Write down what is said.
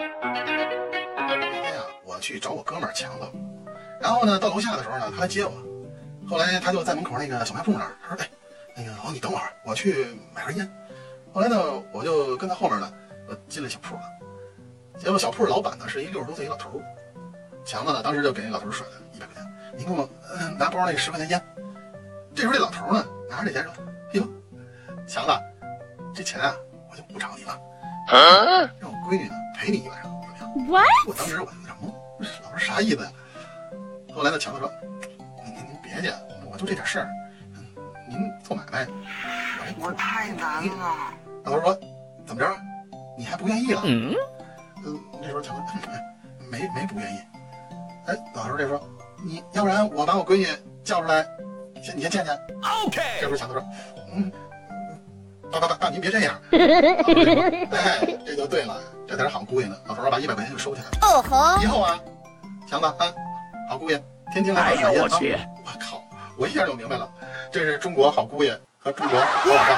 那天呀，我去找我哥们儿强子，然后呢，到楼下的时候呢，他来接我。后来他就在门口那个小卖部那儿，他说：“哎，那个老，你等会儿，我去买根烟。”后来呢，我就跟他后面呢，我进了小铺了。结果小铺老板呢是一六十多岁一老头儿，强子呢当时就给那老头儿甩了一百块钱，你给我嗯拿包那十块钱烟。这时候这老头儿呢拿着这钱说：“哎呦，强子，这钱啊我就不找你了，让我闺女呢陪你一晚上，怎么样？”我当时我就有点懵，这老师啥意思呀？后来呢，强子说：“您您您别介，我就这点事儿，嗯您做买卖，我这我太难了。老师说：“怎么着？你还不愿意了？”嗯嗯，这时候强子没没不愿意。哎，老师这时候，你要不然我把我闺女叫出来，先你先见见。OK 这时候强子说：“嗯，爸爸爸爸，您别这样。”老头儿就说：“哎，这就对了，这才是好姑爷呢。”老头儿把一百块钱就收起来了。哦吼以后啊，强子啊，好姑爷，天天来哎买烟啊。呦我去！我靠，我一下就明白了，这是中国好姑爷和中国好老丈人。